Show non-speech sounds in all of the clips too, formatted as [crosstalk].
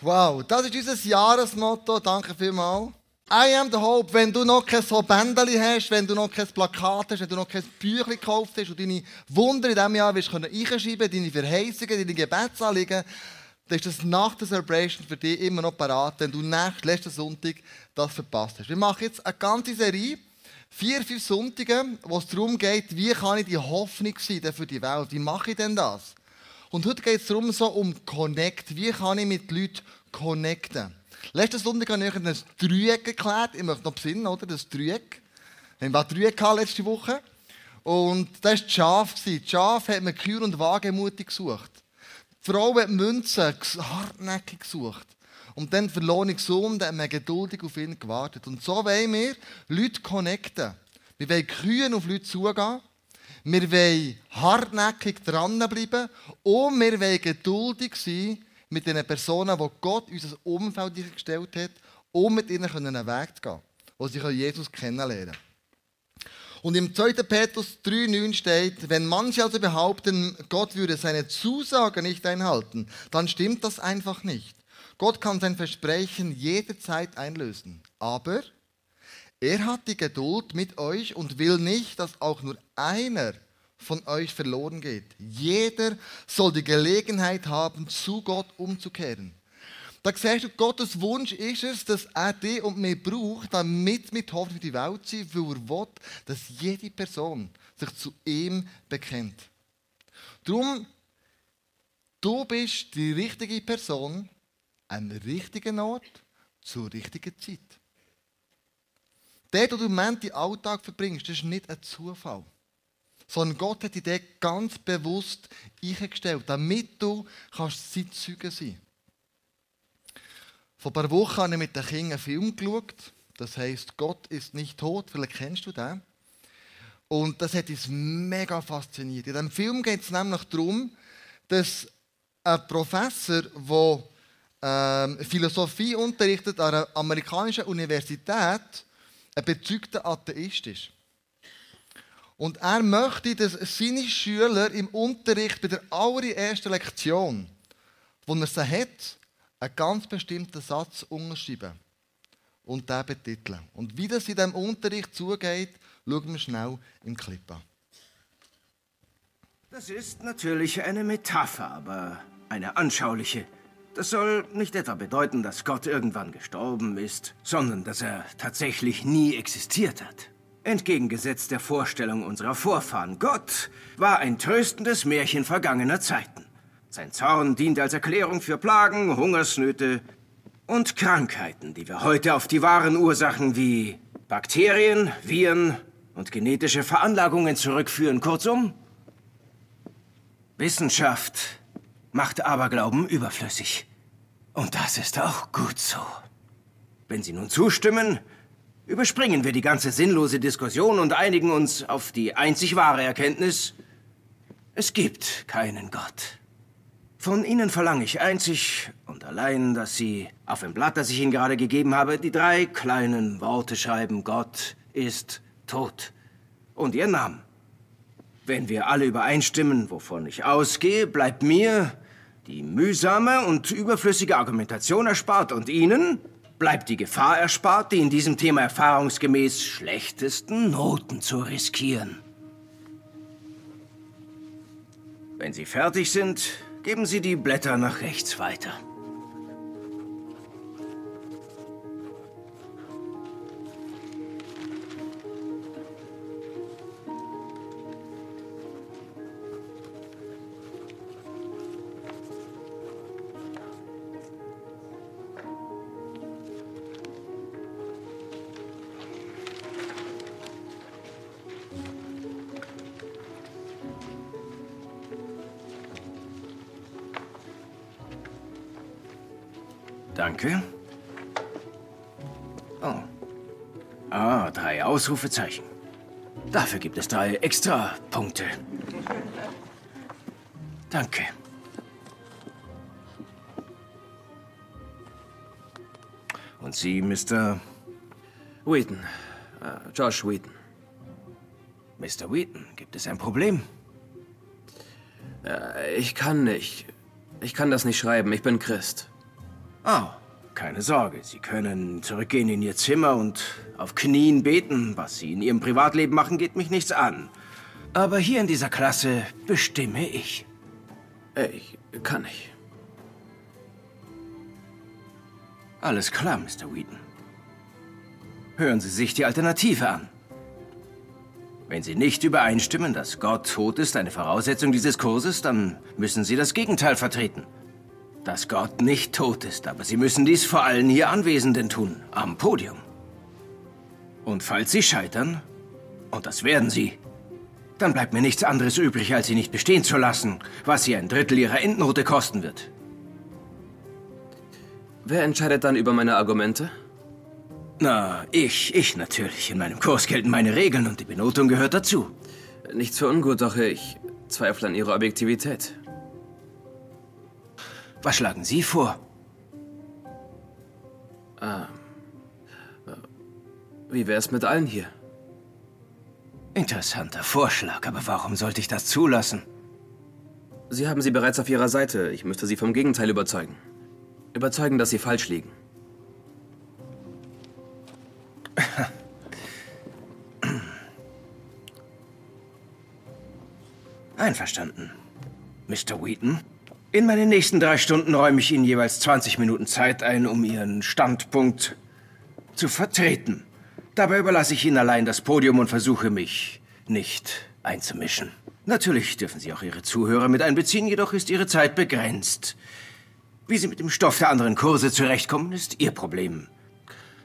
Wow, das ist unser Jahresmotto. Danke vielmals. I am the hope. Wenn du noch kein so Bändeli hast, wenn du noch kein Plakat hast, wenn du noch kein Büchlein gekauft hast und deine Wunder in diesem Jahr willst können einschreiben, deine Verheißungen, deine Gebetsanliegen, dann ist das nach der Celebration für dich immer noch parat, wenn du nächsten, letzten Sonntag das verpasst hast. Wir machen jetzt eine ganze Serie, vier, fünf Sonntage, wo es darum geht, wie kann ich die Hoffnung sein für die Welt? Wie mache ich denn das? Und heute geht es darum, so um Connect. Wie kann ich mit Leuten connecten? Letzten Sonntag habe ich euch ein Dreieck erklärt. Ich möchte noch besinnen, oder? Das Dreieck. Wir hatten Dreieck letzte Woche. Und das war die Schaf. Die Schaf hat man Kühe und Wagemutig gesucht. Die Frau hat Münzen hartnäckig gesucht. Und dann verlorene Sohn, dann haben wir geduldig auf ihn gewartet. Und so wollen wir Leute connecten. Wir wollen Kühe auf Leute zugehen. Wir wollen hartnäckig dranbleiben und wir wollen geduldig sein mit den Personen, die Gott unser Umfeld gestellt hat, um mit ihnen einen Weg zu gehen, wo sie Jesus kennenlernen können. Und im 2. Petrus 3,9 steht, wenn manche also behaupten, Gott würde seine Zusage nicht einhalten, dann stimmt das einfach nicht. Gott kann sein Versprechen jederzeit einlösen. Aber er hat die Geduld mit euch und will nicht, dass auch nur einer von euch verloren geht. Jeder soll die Gelegenheit haben, zu Gott umzukehren. Da siehst du, Gottes Wunsch ist es, dass er dich und mich braucht, damit mit Hoffnung für die Welt sind, weil er will, dass jede Person sich zu ihm bekennt. Darum, du bist die richtige Person am richtigen Ort zur richtigen Zeit. Der, wo du im Moment den Alltag verbringst, das ist nicht ein Zufall sondern Gott hat dich ganz bewusst eingestellt, damit du kannst Zeitzeuge sein Vor ein paar Wochen habe ich mit den Kindern einen Film geschaut. Das heißt, Gott ist nicht tot. Vielleicht kennst du den. Und das hat uns mega fasziniert. In diesem Film geht es nämlich darum, dass ein Professor, der ähm, Philosophie unterrichtet an einer amerikanischen Universität, ein bezeugter Atheist ist. Und er möchte, dass seine Schüler im Unterricht bei der allerersten Lektion, wo er sie hat, einen ganz bestimmten Satz unterschreiben und den betiteln. Und wie das in diesem Unterricht zugeht, schauen wir schnell im Clip an. Das ist natürlich eine Metapher, aber eine anschauliche. Das soll nicht etwa bedeuten, dass Gott irgendwann gestorben ist, sondern dass er tatsächlich nie existiert hat. Entgegengesetzt der Vorstellung unserer Vorfahren, Gott war ein tröstendes Märchen vergangener Zeiten. Sein Zorn dient als Erklärung für Plagen, Hungersnöte und Krankheiten, die wir heute auf die wahren Ursachen wie Bakterien, Viren und genetische Veranlagungen zurückführen. Kurzum, Wissenschaft macht Aberglauben überflüssig. Und das ist auch gut so. Wenn Sie nun zustimmen, Überspringen wir die ganze sinnlose Diskussion und einigen uns auf die einzig wahre Erkenntnis. Es gibt keinen Gott. Von Ihnen verlange ich einzig und allein, dass Sie auf dem Blatt, das ich Ihnen gerade gegeben habe, die drei kleinen Worte schreiben. Gott ist tot. Und Ihr Namen. Wenn wir alle übereinstimmen, wovon ich ausgehe, bleibt mir die mühsame und überflüssige Argumentation erspart und Ihnen bleibt die Gefahr erspart, die in diesem Thema erfahrungsgemäß schlechtesten Noten zu riskieren. Wenn Sie fertig sind, geben Sie die Blätter nach rechts weiter. Danke. Oh. Ah, drei Ausrufezeichen. Dafür gibt es drei extra Punkte. Danke. Und Sie, Mr. Wheaton. Uh, Josh Wheaton. Mr. Wheaton, gibt es ein Problem? Uh, ich kann nicht. Ich kann das nicht schreiben. Ich bin Christ. Oh, keine Sorge. Sie können zurückgehen in Ihr Zimmer und auf Knien beten. Was Sie in Ihrem Privatleben machen, geht mich nichts an. Aber hier in dieser Klasse bestimme ich. Ich kann nicht. Alles klar, Mr. Wheaton. Hören Sie sich die Alternative an. Wenn Sie nicht übereinstimmen, dass Gott tot ist, eine Voraussetzung dieses Kurses, dann müssen Sie das Gegenteil vertreten. Dass Gott nicht tot ist, aber Sie müssen dies vor allen hier Anwesenden tun, am Podium. Und falls Sie scheitern, und das werden Sie, dann bleibt mir nichts anderes übrig, als Sie nicht bestehen zu lassen, was Sie ein Drittel Ihrer Endnote kosten wird. Wer entscheidet dann über meine Argumente? Na, ich, ich natürlich. In meinem Kurs gelten meine Regeln und die Benotung gehört dazu. Nichts für ungut, doch ich zweifle an Ihrer Objektivität. Was schlagen Sie vor? Wie wäre es mit allen hier? Interessanter Vorschlag, aber warum sollte ich das zulassen? Sie haben sie bereits auf Ihrer Seite. Ich müsste Sie vom Gegenteil überzeugen. Überzeugen, dass Sie falsch liegen. [laughs] Einverstanden. Mr. Wheaton, in meinen nächsten drei Stunden räume ich Ihnen jeweils 20 Minuten Zeit ein, um Ihren Standpunkt zu vertreten. Dabei überlasse ich Ihnen allein das Podium und versuche mich nicht einzumischen. Natürlich dürfen Sie auch Ihre Zuhörer mit einbeziehen, jedoch ist Ihre Zeit begrenzt. Wie Sie mit dem Stoff der anderen Kurse zurechtkommen, ist Ihr Problem.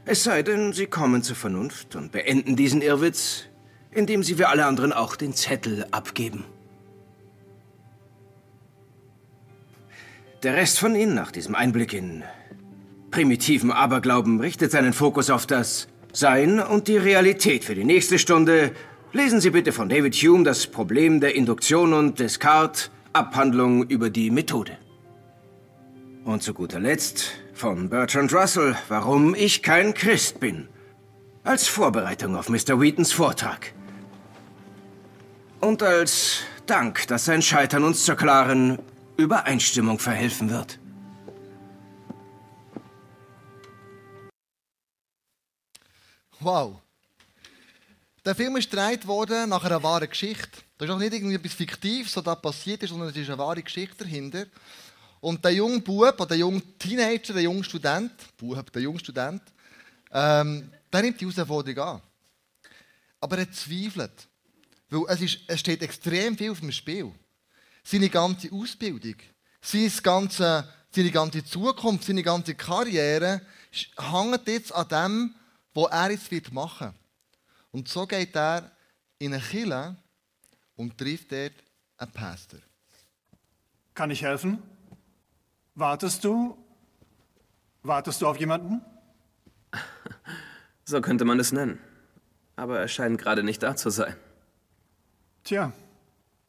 Es sei denn, Sie kommen zur Vernunft und beenden diesen Irrwitz, indem Sie wie alle anderen auch den Zettel abgeben. Der Rest von Ihnen nach diesem Einblick in primitiven Aberglauben richtet seinen Fokus auf das Sein und die Realität. Für die nächste Stunde lesen Sie bitte von David Hume das Problem der Induktion und Descartes Abhandlung über die Methode. Und zu guter Letzt von Bertrand Russell, warum ich kein Christ bin. Als Vorbereitung auf Mr. Wheatons Vortrag. Und als Dank, dass sein Scheitern uns zur klaren Übereinstimmung verhelfen wird. Wow. Der Film ist gedreht worden nach einer wahren Geschichte. Das ist auch nicht irgendwie etwas Fiktives, was da passiert ist, sondern es ist eine wahre Geschichte dahinter. Und der junge Bub, oder der junge Teenager, der junge Student, Bub, der junge Student, ähm, der nimmt die Herausforderung an. Aber er zweifelt. Weil es, ist, es steht extrem viel auf dem Spiel. Seine ganze Ausbildung, sein ganze, seine ganze Zukunft, seine ganze Karriere hängt jetzt an dem, was er jetzt wird machen wird. Und so geht er in eine Kille und trifft dort einen Pastor. Kann ich helfen? Wartest du? Wartest du auf jemanden? [laughs] So könnte man es nennen. Aber er scheint gerade nicht da zu sein. Tja,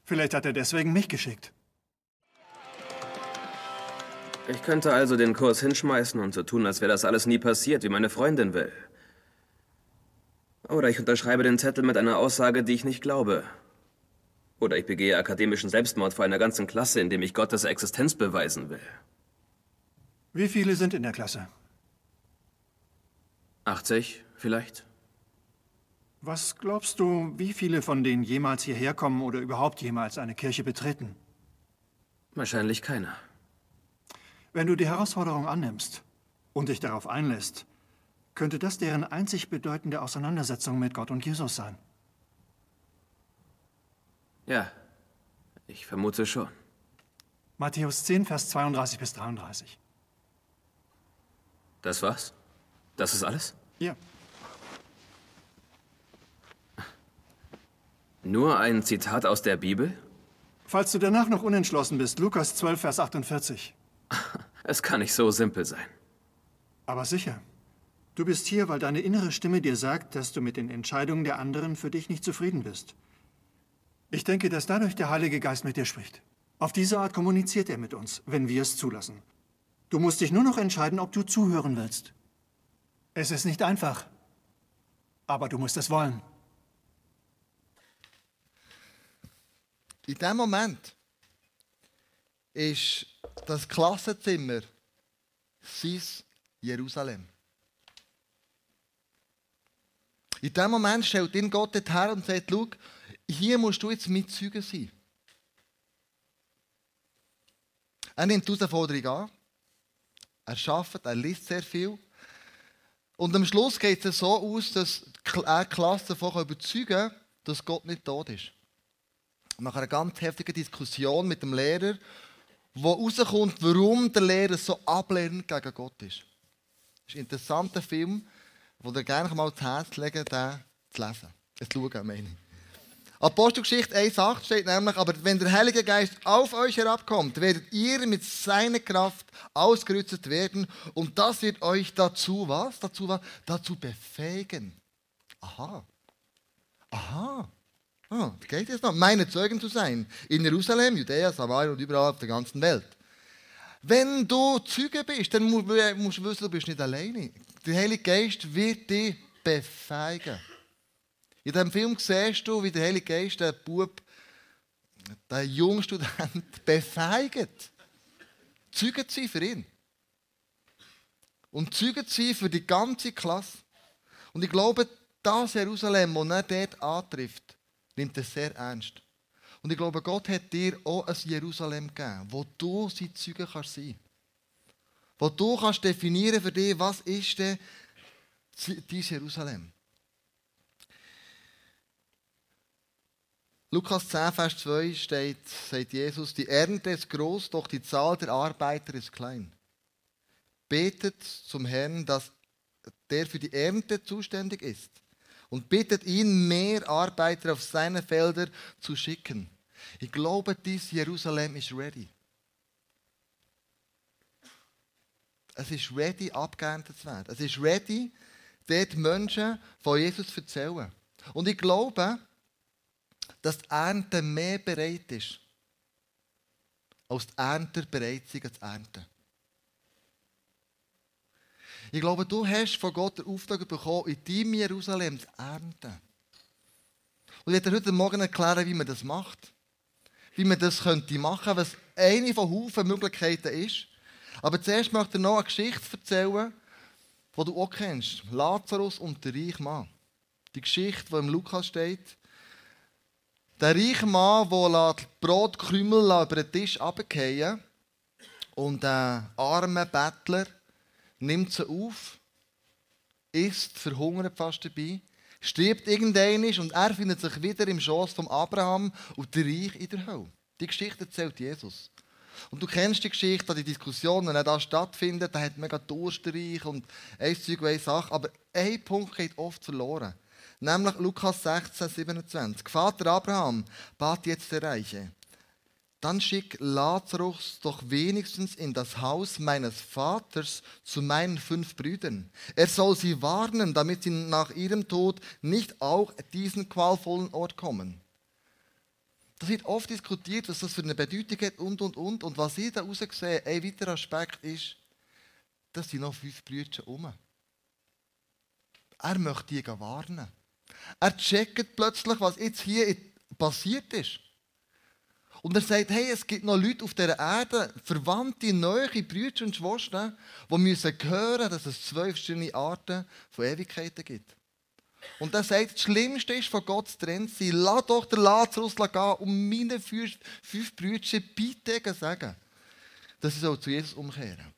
vielleicht hat er deswegen mich geschickt. Ich könnte also den Kurs hinschmeißen und so tun, als wäre das alles nie passiert, wie meine Freundin will. Oder ich unterschreibe den Zettel mit einer Aussage, die ich nicht glaube. Oder ich begehe akademischen Selbstmord vor einer ganzen Klasse, indem ich Gottes Existenz beweisen will. Wie viele sind in der Klasse? 80 vielleicht? Was glaubst du, wie viele von denen jemals hierher kommen oder überhaupt jemals eine Kirche betreten? Wahrscheinlich keiner. Wenn du die Herausforderung annimmst und dich darauf einlässt, könnte das deren einzig bedeutende Auseinandersetzung mit Gott und Jesus sein. Ja, ich vermute schon. Matthäus 10, Vers 32 bis 33. Das war's? Das ist alles? Ja. Nur ein Zitat aus der Bibel? Falls du danach noch unentschlossen bist, Lukas 12, Vers 48. [laughs] Es kann nicht so simpel sein. Aber sicher. Du bist hier, weil deine innere Stimme dir sagt, dass du mit den Entscheidungen der anderen für dich nicht zufrieden bist. Ich denke, dass dadurch der Heilige Geist mit dir spricht. Auf diese Art kommuniziert er mit uns, wenn wir es zulassen. Du musst dich nur noch entscheiden, ob du zuhören willst. Es ist nicht einfach, aber du musst es wollen. In dem Moment ist das Klassenzimmer sein Jerusalem. In dem Moment stellt ihn Gott her und sagt, schau, hier musst du jetzt Mitzeuge sein. Er nimmt die Herausforderung an. Er arbeitet, er liest sehr viel. Und am Schluss geht es so aus, dass die Klasse davon überzeugen kann, dass Gott nicht tot ist. Nach einer ganz heftigen Diskussion mit dem Lehrer, wo herauskommt, warum der Lehrer so ablehnend gegen Gott ist. Das ist ein interessanter Film, den ich gerne mal zu Herz legen den zu lesen. Zu schauen, meine ich. Apostelgeschichte 1,8 steht nämlich, aber wenn der Heilige Geist auf euch herabkommt, werdet ihr mit seiner Kraft ausgerüstet werden und das wird euch dazu, was? Dazu was? Dazu befähigen. Aha. Aha. Ah, geht jetzt noch? Meine Zeugen zu sein. In Jerusalem, Judäa, Samaria und überall auf der ganzen Welt. Wenn du Zeuge bist, dann musst du wissen, du bist nicht alleine. Der Heilige Geist wird dich befähigen. In diesem Film siehst du, wie der Heilige Geist den Bub, den jungen Student, [laughs] befeigt. Zeugen sie für ihn. Und zeugen sie für die ganze Klasse. Und ich glaube, das Jerusalem, das er dort antrifft, nimmt er sehr ernst. Und ich glaube, Gott hat dir auch ein Jerusalem gegeben, wo du sein Zeuge kannst sein. Wo du kannst definieren für dich, was ist denn dein Jerusalem. Lukas 10, Vers 2 steht, sagt Jesus, die Ernte ist groß, doch die Zahl der Arbeiter ist klein. Betet zum Herrn, dass der für die Ernte zuständig ist und bittet ihn, mehr Arbeiter auf seine Felder zu schicken. Ich glaube, dies Jerusalem ist ready. Es ist ready, abgeerntet zu werden. Es ist ready, dort Menschen von Jesus zu erzählen. Und ich glaube, dass die Ernte mehr bereit ist, als die Ernter bereit zu ernten. Ich glaube, du hast von Gott den Auftrag bekommen, in deinem Jerusalem zu ernten. Und ich werde heute Morgen erklären, wie man das macht. Wie man das könnte machen, was eine von Haufen Möglichkeiten ist. Aber zuerst möchte ich noch eine Geschichte erzählen, die du auch kennst. Lazarus und der reiche Mann. Die Geschichte, die im Lukas steht, der reiche Mann, der Brotkrümel über den Tisch runterfallen und der arme Bettler nimmt sie auf, isst, verhungert fast dabei, stirbt irgendein und er findet sich wieder im Schoß von Abraham und der Reich in der Hölle. Die Geschichte erzählt Jesus. Und du kennst die Geschichte, die Diskussion, wenn er da stattfindet, da hat mega Durstreich und ein Zeug, eine Sache. Aber ein Punkt geht oft verloren. Nämlich Lukas 16, 27. Vater Abraham bat jetzt der Reiche. Dann schick Lazarus doch wenigstens in das Haus meines Vaters zu meinen fünf Brüdern. Er soll sie warnen, damit sie nach ihrem Tod nicht auch diesen qualvollen Ort kommen. Das wird oft diskutiert, was das für eine Bedeutung hat und und und. Und was ich da sehe, ein weiterer Aspekt ist, dass sind noch fünf Brüder um. Er möchte die warnen. Er checkt plötzlich, was jetzt hier passiert ist. Und er sagt, hey, es gibt noch Leute auf dieser Erde, verwandte, neue Brüder und Schwestern, die müssen hören, dass es zwölf verschiedene Arten von Ewigkeiten gibt. Und er sagt, das Schlimmste ist, von Gott zu trennen sein. Lass doch den Lazarus gehen und meine fünf, fünf Brüder bitte sagen, dass sie zu Jesus umkehren.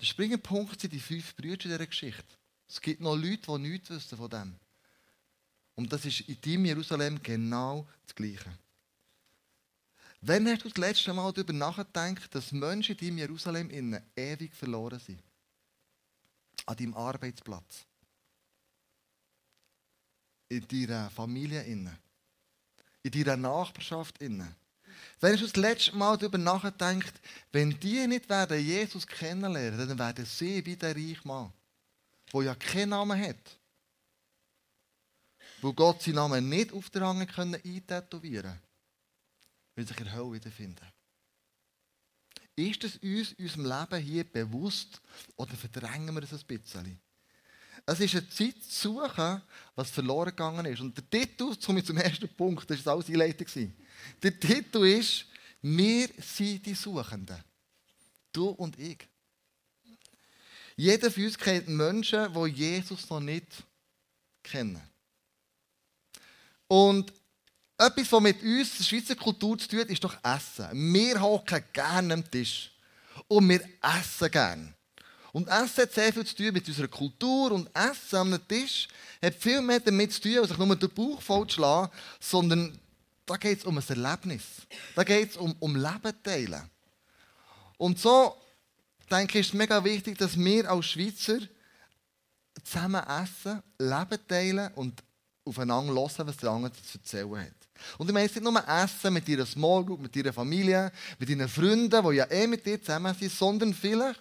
Der springende Punkt sind die fünf Brüder in dieser Geschichte. Es gibt noch Leute, die nichts wissen von dem. Und das ist in deinem Jerusalem genau das Gleiche. Wann hast du das letzte Mal darüber nachgedacht, dass Menschen in Jerusalem innen ewig verloren sind? An deinem Arbeitsplatz. In deiner Familie. In deiner Nachbarschaft innen. Wenn du das letzte Mal darüber nachgedacht, wenn die nicht werden Jesus kennenlernen, dann werden sie wie der reiche Mann, der ja keinen Namen hat wo Gott seinen Namen nicht auf der Hange eintätowieren will sich in der Hölle wiederfinden. Ist es uns in unserem Leben hier bewusst oder verdrängen wir es ein bisschen? Es ist eine Zeit zu suchen, was verloren gegangen ist. Und der Titel, zum ersten Punkt, das war alles Einleitung. Der Titel ist, wir sind die Suchenden. Du und ich. Jeder von uns kennt Menschen, die Jesus noch nicht kennen. Und etwas, was mit uns, der Schweizer Kultur zu tun hat, ist doch Essen. Wir hocken gerne am Tisch. Und wir essen gerne. Und Essen hat sehr viel zu tun mit unserer Kultur. Und Essen am Tisch hat viel mehr damit zu tun, als sich nur den Bauch voll zu schlagen, sondern da geht es um ein Erlebnis. Da geht es um, um Leben teilen. Und so, denke ich, ist es mega wichtig, dass wir als Schweizer zusammen essen, Leben teilen und aufeinander hören, was der andere zu erzählen hat. Und ich meine nicht nur Essen mit deiner Small Group, mit deiner Familie, mit deinen Freunden, die ja eh mit dir zusammen sind, sondern vielleicht,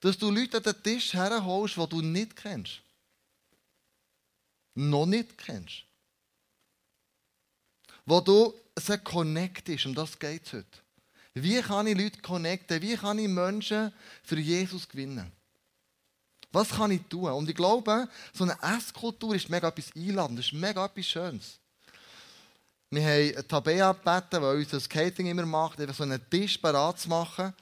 dass du Leute an den Tisch herholst, die du nicht kennst. Noch nicht kennst. Wo du sie connectest, um das geht es heute. Wie kann ich Leute connecten? Wie kann ich Menschen für Jesus gewinnen? Was kann ich tun? Und ich glaube, so eine Esskultur ist mega etwas Einladendes, ist mega etwas Schönes. Wir haben Tabea gebeten, die uns das Catering immer macht, einfach so einen Tisch parat zu machen,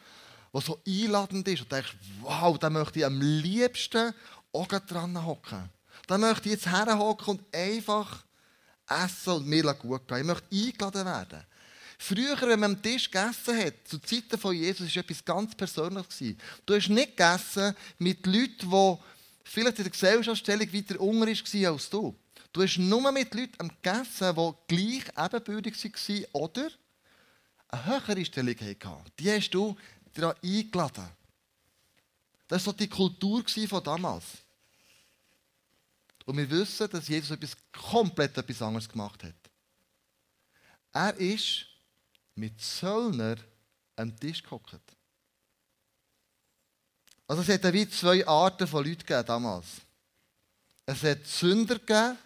der so einladend ist. Und du denkst, wow, da möchte ich am liebsten auch dran hocken. Da möchte ich jetzt herhocken und einfach essen und mir gut gehen. Ich möchte eingeladen werden. Früher, wenn man am Tisch gegessen hat, zu Zeiten von Jesus, war etwas ganz Persönliches. Du hast nicht gegessen mit Leuten, die vielleicht in der Gesellschaftsstellung weiter unter waren als du. Du hast nur mit Leuten gegessen, die gleich ebenbürtig waren oder eine höhere Stellung hatten. Die hast du daran eingeladen. Das war so die Kultur von damals. Und wir wissen, dass Jesus etwas komplett etwas anderes gemacht hat. Er ist mit Zöllner am Tisch gehockt. Also es hat wie zwei Arten von Leuten gegeben damals. Es hat Sünder gegeben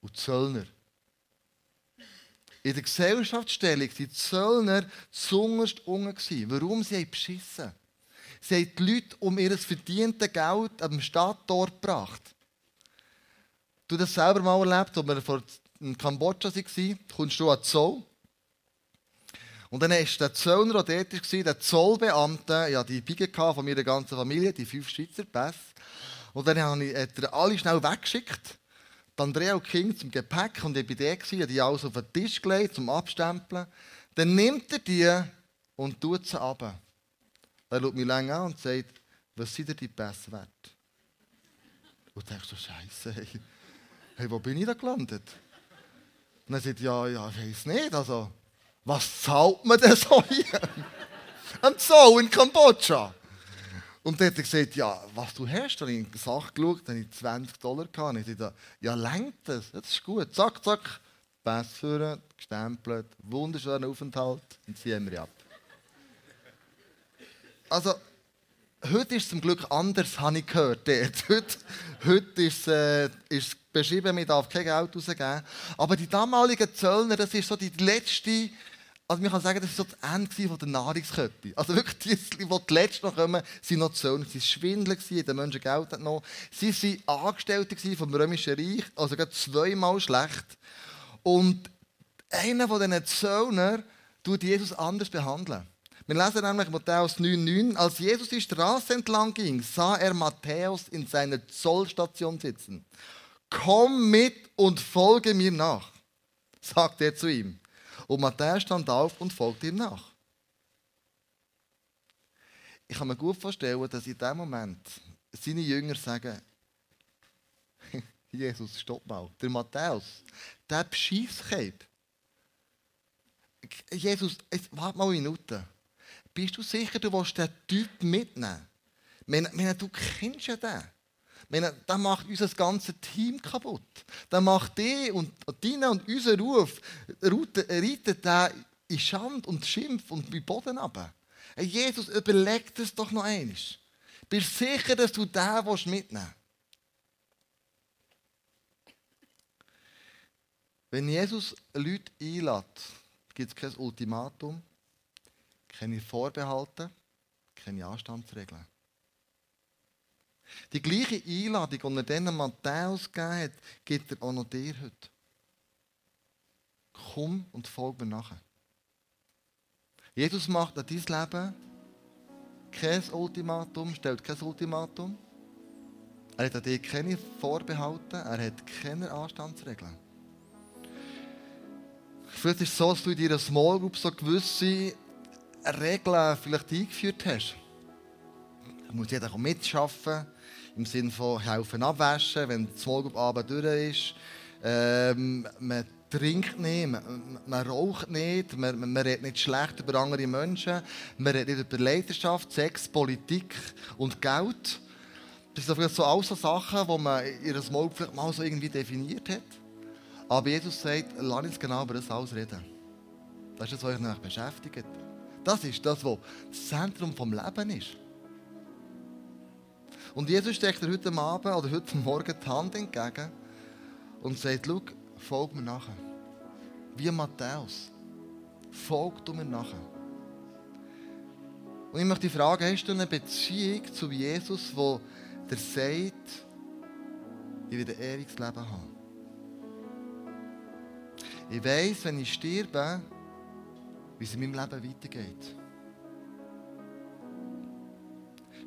und Zöllner. In der Gesellschaftsstellung waren die Zöllner zungerst unten. Warum? Sie haben beschissen. Sie haben die Leute um ihr verdientes Geld am Stadttor gebracht. Du das selber mal erlebt, als wir vor in Kambodscha waren, kommst du an Zoll. Und dann war der Zöllner, der dort war, der Zollbeamte, ja, die Biege von meiner ganzen Familie, die fünf Schweizer Pässe. Und dann hat er alle schnell weggeschickt. Die Andrea und King zum Gepäck und ich war der, habe die alles auf den Tisch gelegt, zum Abstempeln. Dann nimmt er die und tut sie ab. Er schaut mich lange an und sagt, was sind dir die Pässe wert? Und ich denke so, Scheiße, hey, hey, wo bin ich da gelandet? Und er sagt, ja, ja, ich weiß nicht, also was zahlt man denn so hier? [laughs] Am Zoo in Kambodscha. Und dann hat er gesagt, ja, was du hast, dann habe ich in die Sache geschaut, dann habe ich 20 Dollar gehabt. Ich dachte, ja, lenkt das? Das ist gut. Zack, zack, Pass führen, gestempelt, wunderschöner Aufenthalt und ziehen wir ab. Also, heute ist es zum Glück anders, habe ich gehört. Heute, heute ist, äh, ist beschrieben, man darf kein Geld rausgeben. Aber die damaligen Zöllner, das ist so die letzte also man kann sagen, das war so das Ende der Nahrungskette. Also wirklich die, die zuletzt noch kommen, sind noch Zöllner. Sie waren Schwindler, den Menschen Geld noch. Sie waren Angestellte vom Römischen Reich, also gerade zweimal schlecht. Und einer von diesen Zöllner tut Jesus anders behandeln. Wir lesen nämlich Matthäus 9,9. Als Jesus die Straße entlang ging, sah er Matthäus in seiner Zollstation sitzen. Komm mit und folge mir nach, sagt er zu ihm. Und Matthäus stand auf und folgte ihm nach. Ich kann mir gut vorstellen, dass in dem Moment seine Jünger sagen, [laughs] Jesus, stopp mal. Der Matthäus, der Bescheisskeit. Jesus, jetzt, warte mal eine Minute. Bist du sicher, du willst den Typ mitnehmen? Meine, du kennst ja den meine, das macht unser ganzes Team kaputt. Das macht die und deine und unser Ruf, reitet der in Schand und Schimpf und bei Boden ab. Hey, Jesus, überleg das doch noch einmal. Bist sicher, dass du den mitnehmen willst? Wenn Jesus Leute einlädt, gibt es kein Ultimatum, keine Vorbehalte, keine Anstandsregeln. Die gleiche Einladung, die er denen Matthäus gegeben hat, gibt er auch noch dir heute. Komm und folge mir nachher. Jesus macht an dein Leben kein Ultimatum, stellt kein Ultimatum. Er hat an dir keine Vorbehalte, er hat keine Anstandsregeln. Vielleicht ist es so, dass du in deiner Small Group so gewisse Regeln vielleicht eingeführt hast. Da muss jeder mitschaffen, im Sinne von helfen abwaschen, wenn die Small Group Abend durch ist. Ähm, man trinkt nicht, man, man raucht nicht, man, man, redet nicht schlecht über andere Menschen, man redet nicht über Leidenschaft, Sex, Politik und Geld. Das sind so alles so Sachen, die man in ihrer Small vielleicht mal so irgendwie definiert hat. Aber Jesus sagt, lass uns genau über das alles reden. Das ist das, was euch beschäftigt. Das ist das, was das Zentrum des Lebens ist. Und Jesus steckt dir heute Abend oder heute Morgen die Hand entgegen und sagt, schau, folg mir nachher. Wie Matthäus. Folg du mir nachher. Und ich möchte dich fragen, hast du eine Beziehung zu Jesus, wo der sagt, ich will ein ewiges Leben haben? Ich weiß, wenn ich sterbe, wie es in meinem Leben weitergeht.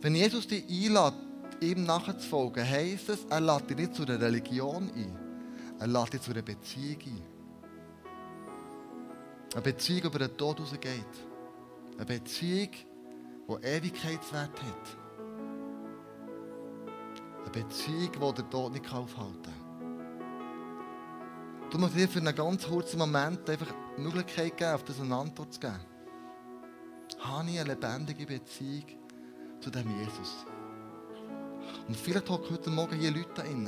Wenn Jesus dich einlädt, ihm nachzufolgen, heisst es, er lädt dich nicht zu einer Religion ein. Er lädt dich zu einer Beziehung ein. Eine Beziehung, über den Tod rausgeht. Eine Beziehung, die Ewigkeitswert hat. Eine Beziehung, die der Tod nicht aufhalten kann. Du musst dir für einen ganz kurzen Moment einfach die Möglichkeit geben, auf das eine Antwort zu geben. Habe ich eine lebendige Beziehung zu dem Jesus? Und vielleicht hocken heute Morgen hier Leute drin,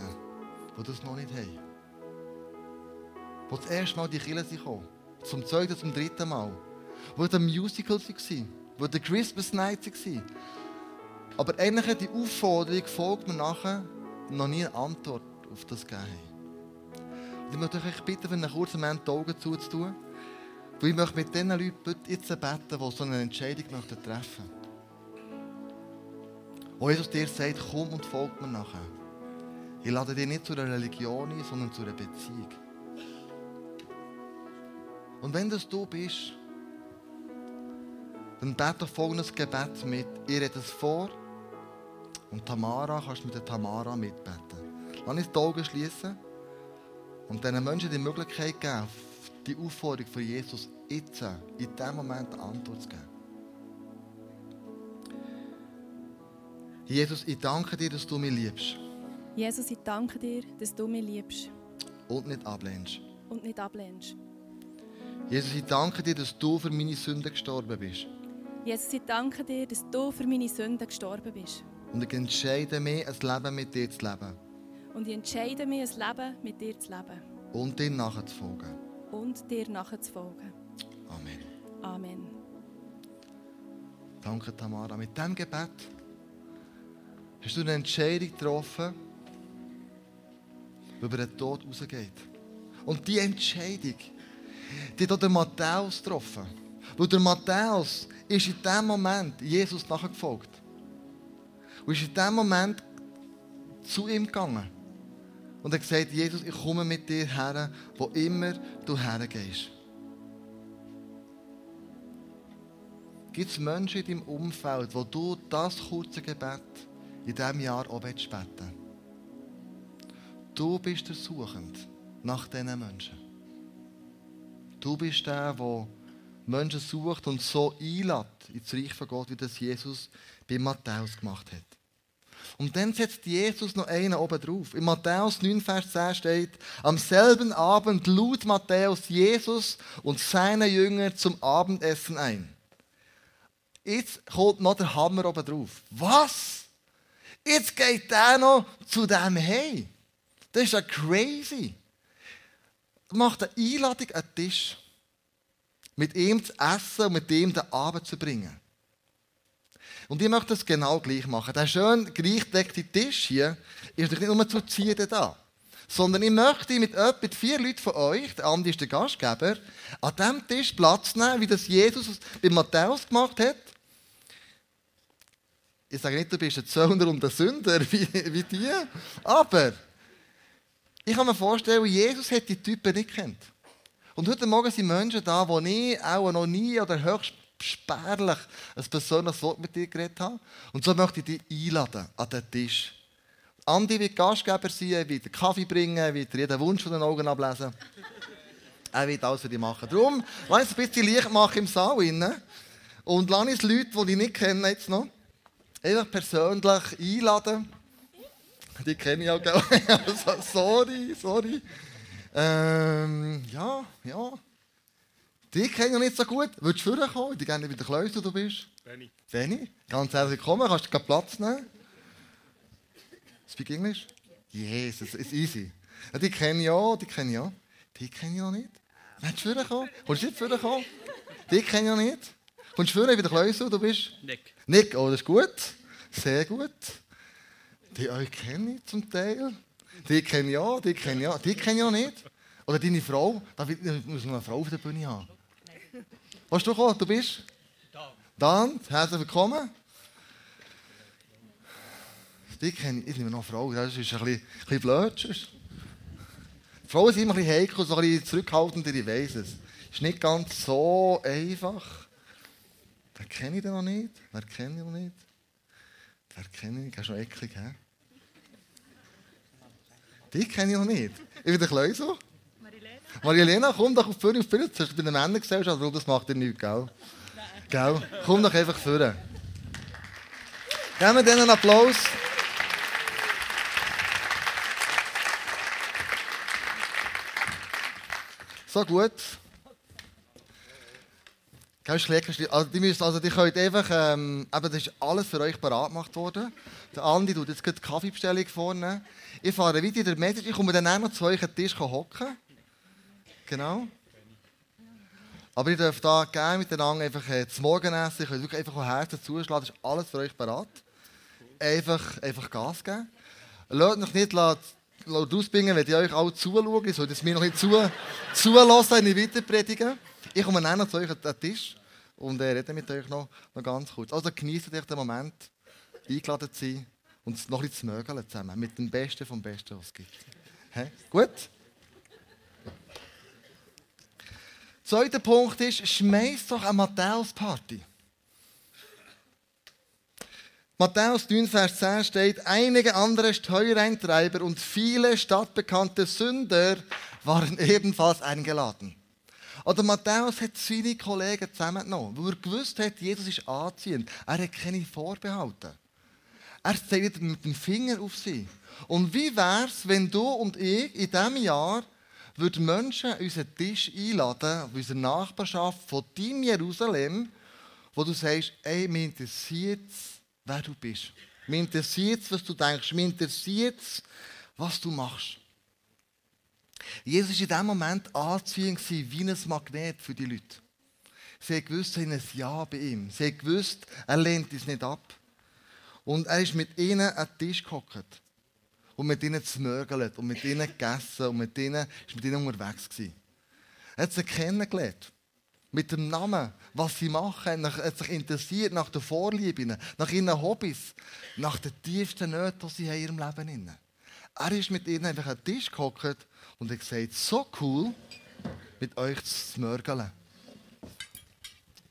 die das noch nicht haben. Die das erste Mal in die Kirche kommen. Zum zweiten, zum dritten Mal. Die der Musical waren. Die der Christmas Night waren. Aber eigentlich die Aufforderung folgt mir nachher noch nie eine Antwort auf das gegeben haben. Ich möchte euch bitten, für einen kurzen Moment die Augen zuzutun. Weil ich möchte mit diesen Leuten jetzt beten, die so eine Entscheidung treffen möchten. Wo Jesus dir sagt, komm und folg mir nachher. Ich lade dich nicht zu einer Religion ein, sondern zu einer Beziehung. Und wenn das du bist, dann bete folgendes Gebet mit. Ich rede es vor und Tamara kannst mit der Tamara mitbeten. Lass uns die Augen schließen. Und diesen Menschen die Möglichkeit geben, die Aufforderung von Jesus jetzt, in diesem Moment Antwort zu geben. Jesus, ich danke dir, dass du mich liebst. Jesus, ich danke dir, dass du mich liebst. Und nicht ablehnst. Und nicht ablehnst. Jesus, ich danke dir, dass du für meine Sünden gestorben bist. Jesus, ich danke dir, dass du für meine Sünden gestorben bist. Und ich entscheide mich, ein Leben mit dir zu leben. Und ich entscheide mich, ein Leben mit dir zu leben. Und dir nachzufolgen. Und dir nachzufolgen. Amen. Amen. Danke, Tamara. Mit diesem Gebet hast du eine Entscheidung getroffen, die über den Tod rausgeht. Und diese Entscheidung, die hat der Matthäus getroffen. Weil der Matthäus ist in diesem Moment Jesus nachgefolgt. Und ist in diesem Moment zu ihm gegangen. Und er hat gesagt, Jesus, ich komme mit dir her, wo immer du hergehst. Gibt es Menschen in deinem Umfeld, wo du das kurze Gebet in diesem Jahr auch beten? Du bist der Suchend nach diesen Menschen. Du bist der, der Menschen sucht und so einlädt ins Reich von Gott, wie das Jesus bei Matthäus gemacht hat. Und dann setzt Jesus noch einen oben drauf. In Matthäus 9, Vers 10 steht, am selben Abend lud Matthäus Jesus und seine Jünger zum Abendessen ein. Jetzt kommt noch der Hammer oben drauf. Was? Jetzt geht der noch zu dem hey. Das ist ja crazy. Macht eine Einladung an den Tisch. Mit ihm zu essen und mit ihm den Abend zu bringen. Und ich möchte das genau gleich machen. Der schön gleichdeckte Tisch hier ist nicht nur zu ziehen da. Sondern ich möchte mit etwa vier Leuten von euch, der Andi ist der Gastgeber, an diesem Tisch Platz nehmen, wie das Jesus bei Matthäus gemacht hat. Ich sage nicht, du bist ein Zöllner und ein Sünder [laughs] wie, wie die, aber ich kann mir vorstellen, Jesus hat die Typen nicht kennt. Und heute Morgen sind Menschen da, die ich auch noch nie oder höchst spärlich ein persönliches Wort mit dir geredet habe. Und so möchte ich dich einladen an den Tisch. Andi wird Gastgeber sein, wird Kaffee bringen, wird jeden Wunsch von den Augen ablesen. [laughs] Er wird alles für dich machen. Darum, lass uns ein bisschen Licht machen im Saal. Und lass uns Leute, die ich nicht kenne, jetzt noch, einfach persönlich einladen. Die kenne ich auch, gell? [laughs] Also, sorry, sorry. Ähm, ja, ja. Die kenne ich nicht so gut. Willst du vorkommen? Ich gerne wieder Klaus, wo du bist. Benny. Benny, ganz herzlich willkommen. Kannst du Platz nehmen? Speak English? Yes, it's easy. Die kenne ich auch, die kenne ich auch. Die kenne ich noch nicht. Willst du vorkommen? Kommst du nicht vorkommen? Die kenne ich noch nicht. Kommst du vorher wieder Klaus, wo du bist? Nick. Nick, oh, das ist gut. Sehr gut. Die euch kenne ich zum Teil. Die kenne ich auch, die kenne ich auch. Die kenne ich auch nicht. Oder deine Frau. Da muss noch eine Frau auf der Bühne haben. Willst du kommen? Du bist? Dan. Dan, herzlich willkommen. Die kenne ich. Ich nehme noch eine Frau. Das ist ein bisschen, ein bisschen blöd. Frauen sind immer ein bisschen heikel, so ein bisschen zurückhaltender, ich weiss es. Ist nicht ganz so einfach. Wer kenne ich denn noch nicht? Wer kenne ich noch nicht? Wer kenne ich? Kannst du noch eklig, hä? Die kenne ich noch nicht. Ich bin der Kleuso. Marilena. Marilena, komm doch auf Führer auf Führer. Das ist bei der Männergesellschaft, weil das macht dir nichts, gell? Gell? Komm doch einfach Führer. Geben wir denen einen Applaus. So gut. Also, die, müsst, also, die könnt einfach, ähm, eben, das ist alles für euch bereit gemacht worden. Der Andi tut jetzt gerade die Kaffeebestellung vorne. Ich fahre weiter in der Message, ich komme dann auch noch zu euch an den Tisch hocken. Genau. Aber ihr dürft da gerne miteinander einfach äh, zum Morgen essen. Ihr könnt wirklich einfach von Herzen zuschlagen. Das ist alles für euch bereit. Einfach, einfach Gas geben. Lasst euch nicht laut ausbringen, wenn ich euch alle zuschauen. Ich soll das mir noch nicht zu, zulassen, ich weiter. Ich komme noch zu euch an den Tisch und äh, rede mit euch noch, noch ganz kurz. Also genießt euch den Moment, eingeladen zu sein und noch bisschen zu mögeln zusammen. Mit dem Besten vom Besten, was es gibt. Hä? Gut? Zweiter Punkt ist, schmeiß doch eine Matthäus-Party. Matthäus 9, Vers 10 steht, einige andere Steuereintreiber und viele stadtbekannte Sünder waren ebenfalls eingeladen. Oder Matthäus hat seine Kollegen zusammengenommen, weil er gewusst hat, Jesus ist anziehend. Er hat keine Vorbehalte. Er zeigt mit dem Finger auf sie. Und wie wäre es, wenn du und ich in diesem Jahr würden Menschen an unseren Tisch einladen, auf unsere Nachbarschaft von deinem Jerusalem, wo du sagst, ey, mir interessiert wer du bist. Mir interessiert was du denkst. Mir interessiert was du machst. Jesus war in diesem Moment anziehend wie ein Magnet für die Leute. Sie haben ein Ja bei ihm. Sie gewusst, er lehnt uns nicht ab. Und er ist mit ihnen an den Tisch gehockt. Und mit ihnen zmörgelt und mit ihnen gegessen und mit ihnen, ist mit ihnen unterwegs gewesen. Er hat sie kennengelernt. Mit dem Namen, was sie machen. Er hat sich interessiert nach den Vorlieben, nach ihren Hobbys, nach den tiefsten Nöten, die sie in ihrem Leben haben. Er ist mit ihnen einfach an den Tisch gehockt und hat gesagt, so cool, mit euch zu mörgeln.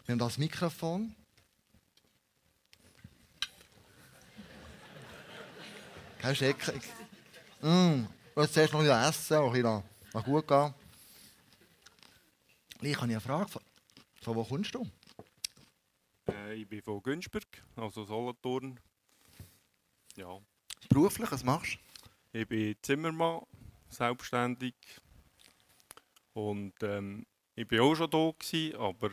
Wir haben das Mikrofon. Kein Schrecken. Mm, jetzt zuerst noch ein bisschen essen, auch ein bisschen gut gehen. Ich habe eine Frage. Von, von wo kommst du? Äh, ich bin von Günzburg, also Solothurn. Ja, Beruflich, was machst du? ich bin Zimmermann, selbstständig. Und ähm, ich war auch schon da, gewesen, aber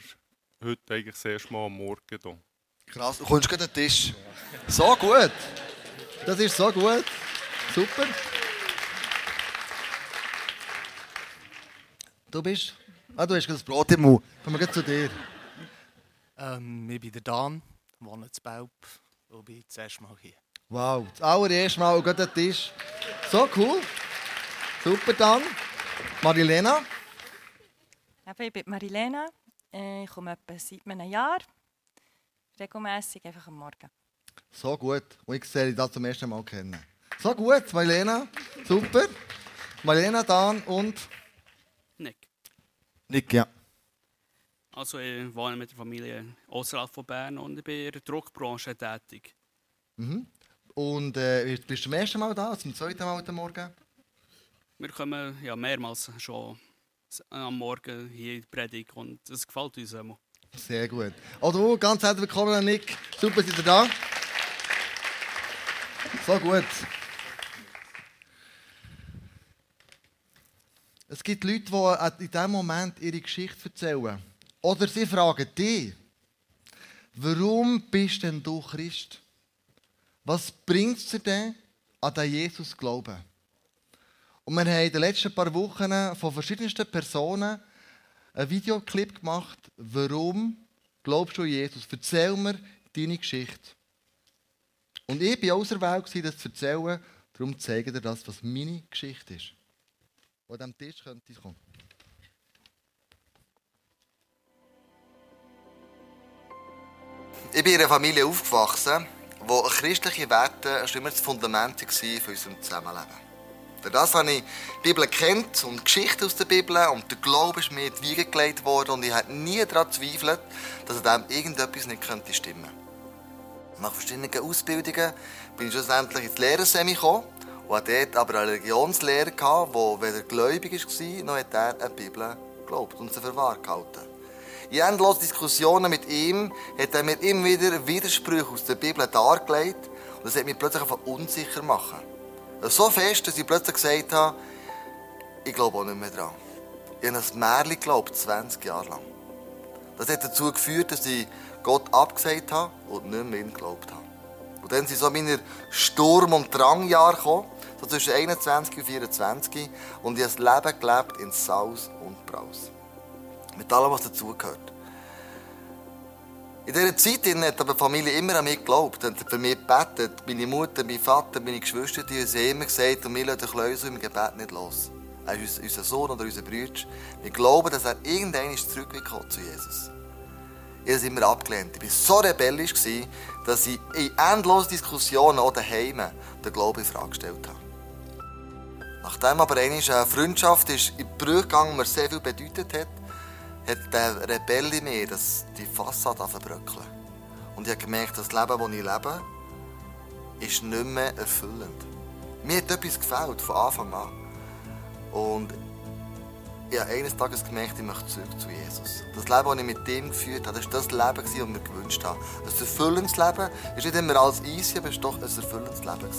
heute eigentlich das erste Mal am Morgen hier. Krass, du kommst gerade an den Tisch. So gut. Das ist so gut. Super. Du bist? Ah, du hast gerade das Brot im Mund. Kommen wir zu dir. Ähm, ich bin der Dan, wohne in Belp und bin das erste Mal hier. Wow, das allererste Mal gerade an den Tisch. So cool. Super dann. Marilena. Ich bin Marilena. Äh, Ich komme etwa seit einem Jahr. Regelmässig einfach am Morgen. So gut. Und ich sehe dich da zum ersten Mal kennen. So gut, Marilena. Super. Marilena, Dan und Nick. Nick, ja. Also ich wohne mit der Familie außerhalb von Bern und ich bin in der Druckbranche tätig. Mhm. Und äh, bist du zum ersten Mal da, zum zweiten Mal heute Morgen? Wir kommen ja mehrmals schon am Morgen hier in die Predigt und es gefällt uns immer. Sehr gut. Auch du, ganz herzlich willkommen, Nick. Super, seid ihr da. So gut. Es gibt Leute, die in diesem Moment ihre Geschichte erzählen. Oder sie fragen dich, warum bist denn du Christ? Was bringt es dir denn, an den Jesus zu glauben? Und wir haben in den letzten paar Wochen von verschiedensten Personen einen Videoclip gemacht, warum glaubst du an Jesus? Erzähl mir deine Geschichte. Und ich war auserwählt, das zu erzählen, darum zeige ich dir das, was meine Geschichte ist. Wo an diesem Tisch könnte kommen. Ich bin in einer Familie aufgewachsen, wo christliche Werte schon immer das Fundament waren für unser Zusammenleben. Durch das habe ich die Bibel kennt und die Geschichte aus der Bibel und der Glaube ist mir in die Wiege gelegt worden und ich habe nie daran gezweifelt, dass an dem irgendetwas nicht könnte stimmen Nach verschiedenen Ausbildungen bin ich schlussendlich ins Lehrersemi gekommen und hatte dort aber einen Religionslehrer, der weder gläubig war, noch hat er an die Bibel geglaubt und sie für wahr gehalten. In endlosen Diskussionen mit ihm hat er mir immer wieder Widersprüche aus der Bibel dargelegt und das hat mich plötzlich unsicher gemacht. So fest, dass ich plötzlich gesagt habe, ich glaube auch nicht mehr dran. Ich habe ein Märchen geglaubt, 20 Jahre lang. Das hat dazu geführt, dass ich Gott abgesagt habe und nicht mehr ihm geglaubt habe. Und dann sind so meine Sturm- und Drangjahre gekommen, so zwischen 21 und 24. Und ich habe das Leben gelebt in Saus und Braus. Mit allem, was dazugehört. In dieser Zeit hat aber die Familie immer an mich geglaubt und für mich gebetet. Meine Mutter, mein Vater, meine Geschwister, die haben immer gesagt, wir lassen den Kleusel im Gebet nicht los. Er ist unser Sohn oder unser Bruder. Wir glauben, dass er irgendwann zurückkommt zu Jesus. Ich habe es immer abgelehnt. Ich war so rebellisch, dass ich in endlosen Diskussionen auch daheim den Glauben in Frage gestellt habe. Nachdem aber eine Freundschaft ist in die Brüche gegangen, mir sehr viel bedeutet hat, hat der Rebell in mir das, die Fassade verbröckeln. Und ich habe gemerkt, das Leben, das ich lebe, ist nicht mehr erfüllend. Mir hat etwas gefällt, von Anfang an. Und ich habe eines Tages gemerkt, ich möchte zurück zu Jesus. Das Leben, das ich mit ihm geführt habe, das war das Leben, das ich mir gewünscht habe. Ein erfüllendes Leben ist nicht immer alles easy, aber es war doch ein erfüllendes Leben.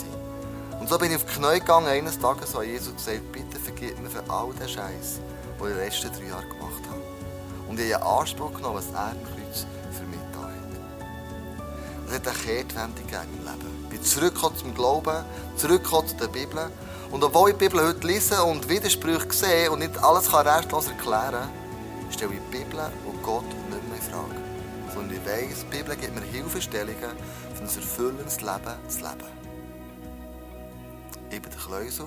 Und so bin ich auf die Knie gegangen, eines Tages an Jesus gesagt, bitte vergib mir für all den Scheiß, den ich in den letzten drei Jahren gemacht habe. Und ich habe Anspruch genommen, was er im Kreuz für mich da hat. Es hat eine Kehrtwende gegeben im Leben. Ich bin zurückgekommen zum Glauben, zurückgekommen zu der Bibel. Und obwohl ich die Bibel heute lese und Widersprüche sehe und nicht alles restlos erklären kann, stelle ich die Bibel und Gott nicht mehr in Frage. Sondern ich weiss, die Bibel gibt mir Hilfestellungen, für ein erfüllendes Leben zu leben. Ich bin der Kleusel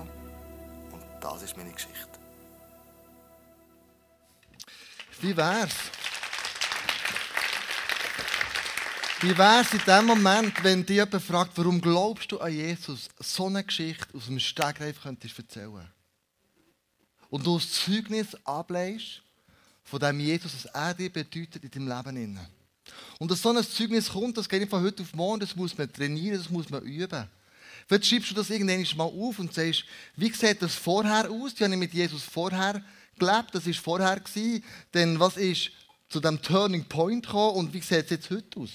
und das ist meine Geschichte. Wie wär's? Wie wär's in dem Moment, wenn dich jemand fragt, warum glaubst du an Jesus, so eine Geschichte aus dem Stegreif könntest erzählen? Und du das Zeugnis ableist von dem Jesus, was er dir bedeutet in deinem Leben. Und dass so ein Zeugnis kommt, das geht nicht von heute auf morgen, das muss man trainieren, das muss man üben. Vielleicht schreibst du das irgendwann mal auf und sagst, wie sieht das vorher aus? Die habe ich mit Jesus vorher gelebt, das war vorher. Denn was ist zu dem Turning Point gekommen und wie sieht es jetzt heute aus?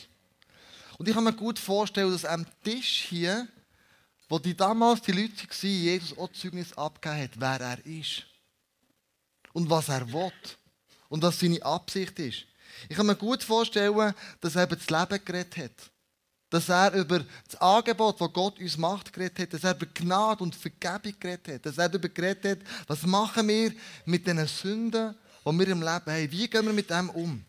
Und ich kann mir gut vorstellen, dass am Tisch hier, wo die damals die Leute waren, Jesus auch Zeugnis abgegeben hat, wer er ist. Und was er will. Und was seine Absicht ist. Ich kann mir gut vorstellen, dass er über das Leben geredet hat dass er über das Angebot, das Gott uns macht, geredet hat, dass er über Gnade und Vergebung geredet hat, dass er darüber geredet hat, was machen wir mit den Sünden, die wir im Leben haben, wie gehen wir mit dem um.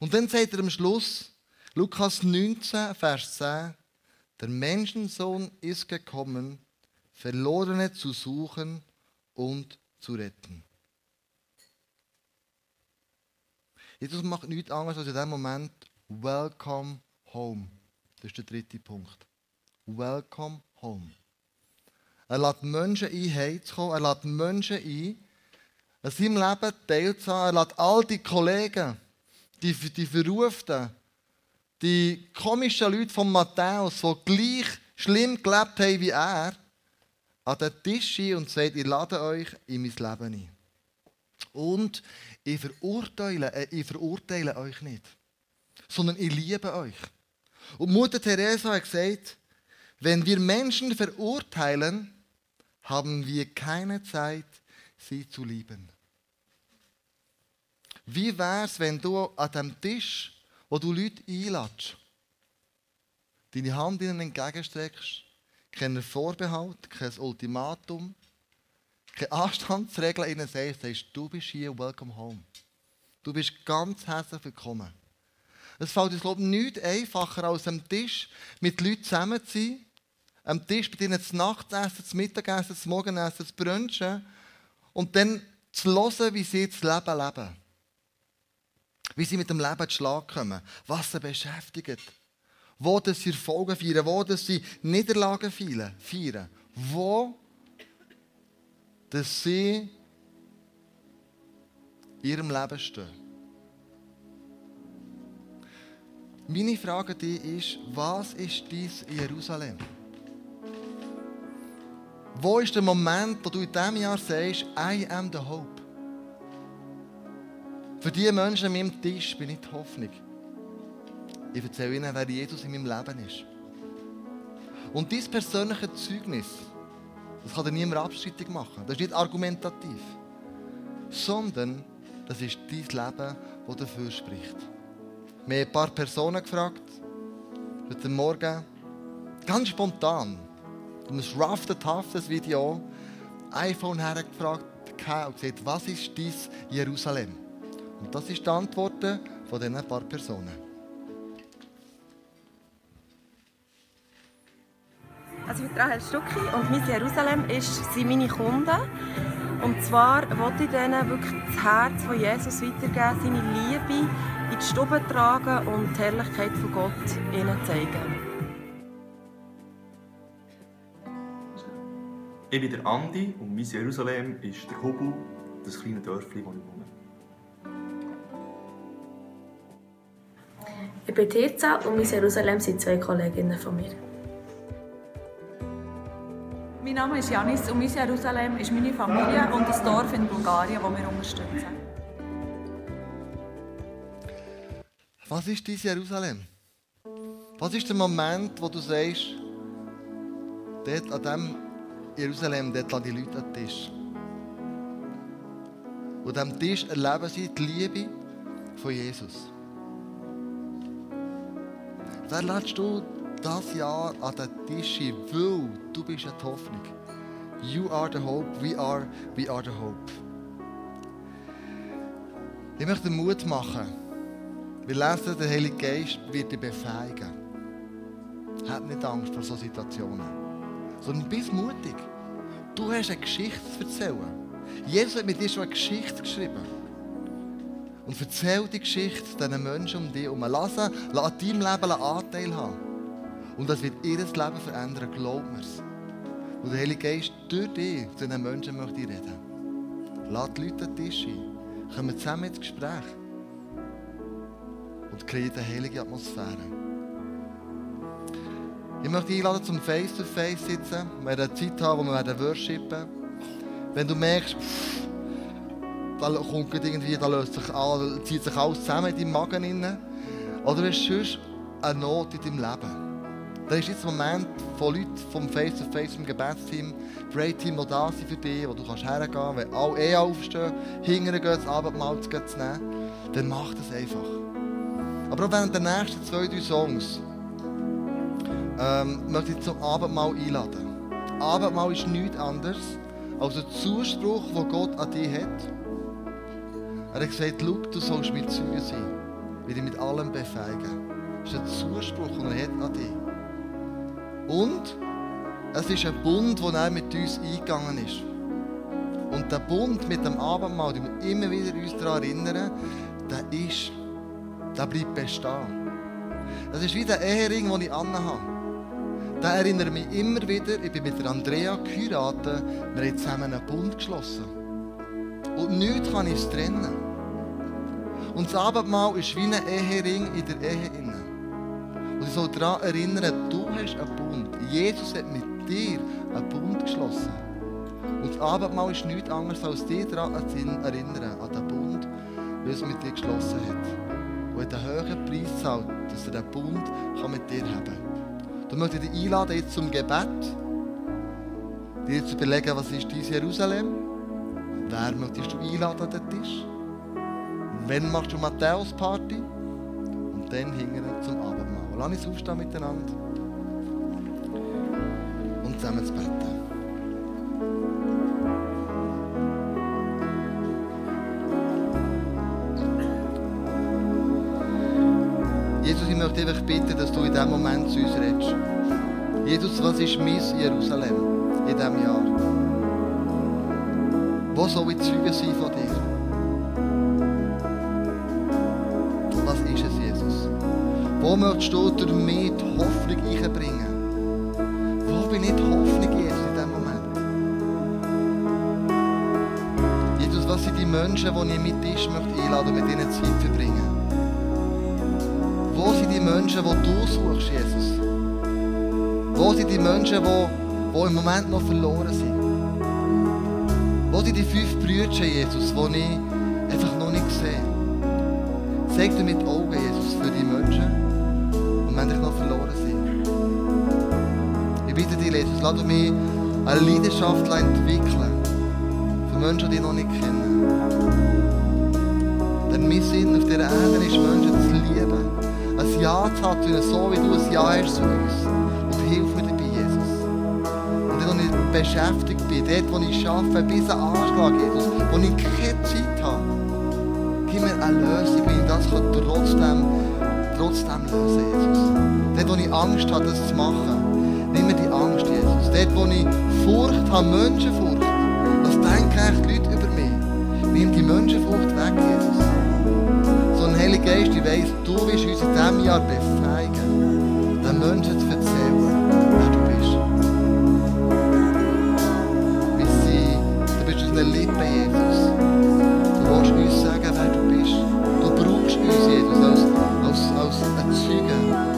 Und dann sagt er am Schluss, Lukas 19, Vers 10, der Menschensohn ist gekommen, Verlorene zu suchen und zu retten. Jesus macht nichts anderes als in diesem Moment Welcome home. Das ist der dritte Punkt. Welcome home. Er lädt Menschen ein, heimzukommen. Er lädt Menschen ein, an seinem Leben teilzuhaben. Er lädt all die Kollegen, die, die Verruften, die komischen Leute von Matthäus, die gleich schlimm gelebt haben wie er, an den Tisch ein und sagt, ich lade euch in mein Leben ein. Und ich verurteile, äh, ich verurteile euch nicht, sondern ich liebe euch. Und Mutter Teresa hat gesagt, wenn wir Menschen verurteilen, haben wir keine Zeit, sie zu lieben. Wie wäre es, wenn du an dem Tisch, wo du Leute einladest, deine Hand ihnen entgegenstreckst, keinen Vorbehalt, kein Ultimatum, keine Anstandsregeln ihnen sagst, sagst, du bist hier, welcome home. Du bist ganz herzlich willkommen. Es fällt uns, glaube ich, nichts einfacher, als am Tisch mit Leuten zusammen zu sein, am Tisch mit ihnen zu Nacht essen, zu Mittagessen, zu Morgenessen, zu brunchen und dann zu hören, wie sie das Leben leben. Wie sie mit dem Leben zu Schlag kommen, was sie beschäftigt, wo sie Erfolge feiern, wo sie Niederlagen feiern, wo dass sie in ihrem Leben stehen. Meine Frage an dich ist, was ist dies Jerusalem? Wo ist der Moment, wo du in diesem Jahr sagst, I am the hope? Für diese Menschen an meinem Tisch bin ich die Hoffnung. Ich erzähle ihnen, wer Jesus in meinem Leben ist. Und dieses persönliche Zeugnis, das kann dir niemand abstrittig machen. Das ist nicht argumentativ. Sondern das ist dein Leben, das dafür spricht. Wir haben ein paar Personen gefragt, heute Morgen, ganz spontan, um ein tough Video, iPhone hergefragt und gesagt, was ist dein Jerusalem? Und das ist die Antwort von diesen paar Personen. Also ich bin Rahel Stucki und mein Jerusalem ist, sind meine Kunden. Und zwar wollte ich ihnen wirklich das Herz von Jesus weitergeben, seine Liebe in die Stube tragen und die Herrlichkeit von Gott ihnen zeigen. Ich bin der Andi und mein Jerusalem ist der Hubu, das kleine Dörfli, wo ich wohne. Ich bin Tirza und mein Jerusalem sind zwei Kolleginnen von mir. Mein Name ist Janis und mein Jerusalem ist meine Familie und das Dorf in Bulgarien, das wir unterstützen. Was ist dein Jerusalem? Was ist der Moment, wo du sagst, dort an diesem Jerusalem, dort lassen die Leute an den Tisch. Und an diesem Tisch erleben sie die Liebe von Jesus. Wer lädst du das Jahr an den Tisch weil du bist ja die Hoffnung. You are the hope, we are, we are the hope. Ich möchte Mut machen. Wir lesen, der Heilige Geist wird dich befähigen. Hab nicht Angst vor solchen Situationen. Sondern bist mutig. Du hast eine Geschichte zu erzählen. Jesus hat mit dir schon eine Geschichte geschrieben. Und erzähl die Geschichte diesen Menschen um dich herum. Lass, lass an deinem Leben einen Anteil haben. Und das wird ihr Leben verändern, glaub mir's. Und der Heilige Geist durch dich zu diesen Menschen möchte reden. Lass die Leute an den Tisch ein. Kommen zusammen ins Gespräch. Und kreieren eine heilige Atmosphäre. Ich möchte dich einladen zum Face-to-Face sitzen. Wir werden Zeit haben, wo wir worshipen Wenn du merkst, pff, da kommt irgendwie, da löst sich an, zieht sich alles zusammen in deinem Magen rein. Oder hast du sonst eine Not in deinem Leben. Da ist jetzt ein Moment von Leuten vom Face-to-Face, vom Gebetsteam, Pray-Team, die da sind für dich, wo du kannst hergehen kannst, wenn alle eh aufstehen, hingern gehen, das Abendmahl zu nehmen, dann mach das einfach. Aber auch während der nächsten zwei, drei Songs ähm, möchte ich zum Abendmahl einladen. Abendmahl ist nichts anderes als ein Zuspruch, den Gott an dich hat. Er hat gesagt, schau, du sollst mir zu sein, will dich mit allem befähigen. Das ist ein Zuspruch, den er hat an dich. Und es ist ein Bund, den er mit uns eingegangen ist. Und der Bund mit dem Abendmahl, den wir immer wieder uns daran erinnern, der ist, der bleibt bestehen. Das ist wie der Ehering, den ich anhabe. Da erinnert mich immer wieder, ich bin mit der Andrea geheiratet, wir haben zusammen einen Bund geschlossen. Und nichts kann uns trennen. Und das Abendmahl ist wie ein Ehering in der Ehe. Innen. Und ich soll daran erinnern, du hast einen Bund. Jesus hat mit dir einen Bund geschlossen. Und das Abendmahl ist nichts anderes, als dich daran erinnern, an den Bund, wie es mit dir geschlossen hat. Und hat einen hohen Preis zahlt, dass er den Bund kann mit dir haben kann. Du möchte dich einladen jetzt zum Gebet, dir zu überlegen, was ist dein Jerusalem? Wer möchtest du einladen an den Tisch? Wann machst du Matthäus-Party? Und dann hingern zum Abendmahl. Lass uns aufstehen miteinander und zusammen zu beten. Jesus, ich möchte einfach bitten, dass du in diesem Moment zu uns redest. Jesus, was ist mein Jerusalem in diesem Jahr? Wo soll ich Zeuge sein von dir? Wo möchtest du durch mich die Hoffnung einbringen? Wo bin ich die Hoffnung, Jesus, in diesem Moment? Jesus, was sind die Menschen, die ich mit Tisch möchte einladen mit ihnen Zeit verbringen? Wo sind die Menschen, die du suchst, Jesus? Wo sind die Menschen, die, die im Moment noch verloren sind? Wo sind die fünf Brüder, Jesus, die ich einfach noch nicht sehe? Zeig dir mit Augen, Jesus, für die Menschen, die manchmal noch verloren sind. Ich bitte dich, Jesus, lass mich eine Leidenschaft entwickeln für Menschen, die noch nicht kennen. Denn mein Sinn auf dieser Erde ist, Menschen zu lieben. Ein Ja zu haben so wie du ein Ja hast zu uns. Und hilf mir dabei, Jesus. Und dort, wo ich beschäftigt bin, dort, wo ich arbeite, bis ein Anschlag, Jesus, wo ich keine Zeit habe, gib mir eine Lösung, wie ich das trotzdem, trotzdem lösen Jesus. Dort, wo ich Angst habe, das zu machen, nimm mir die Angst, Jesus. Dort, wo ich Furcht habe, Menschenfurcht, was denken eigentlich die Leute über mich? Nimm die Menschenfurcht weg, Jesus. So ein Heiliger Geist, ich weiss, du wirst uns in diesem Jahr befähigen, den Menschen zu erzählen, wer du bist. Wir sind, du bist unsere Lippen, Jesus. Chega.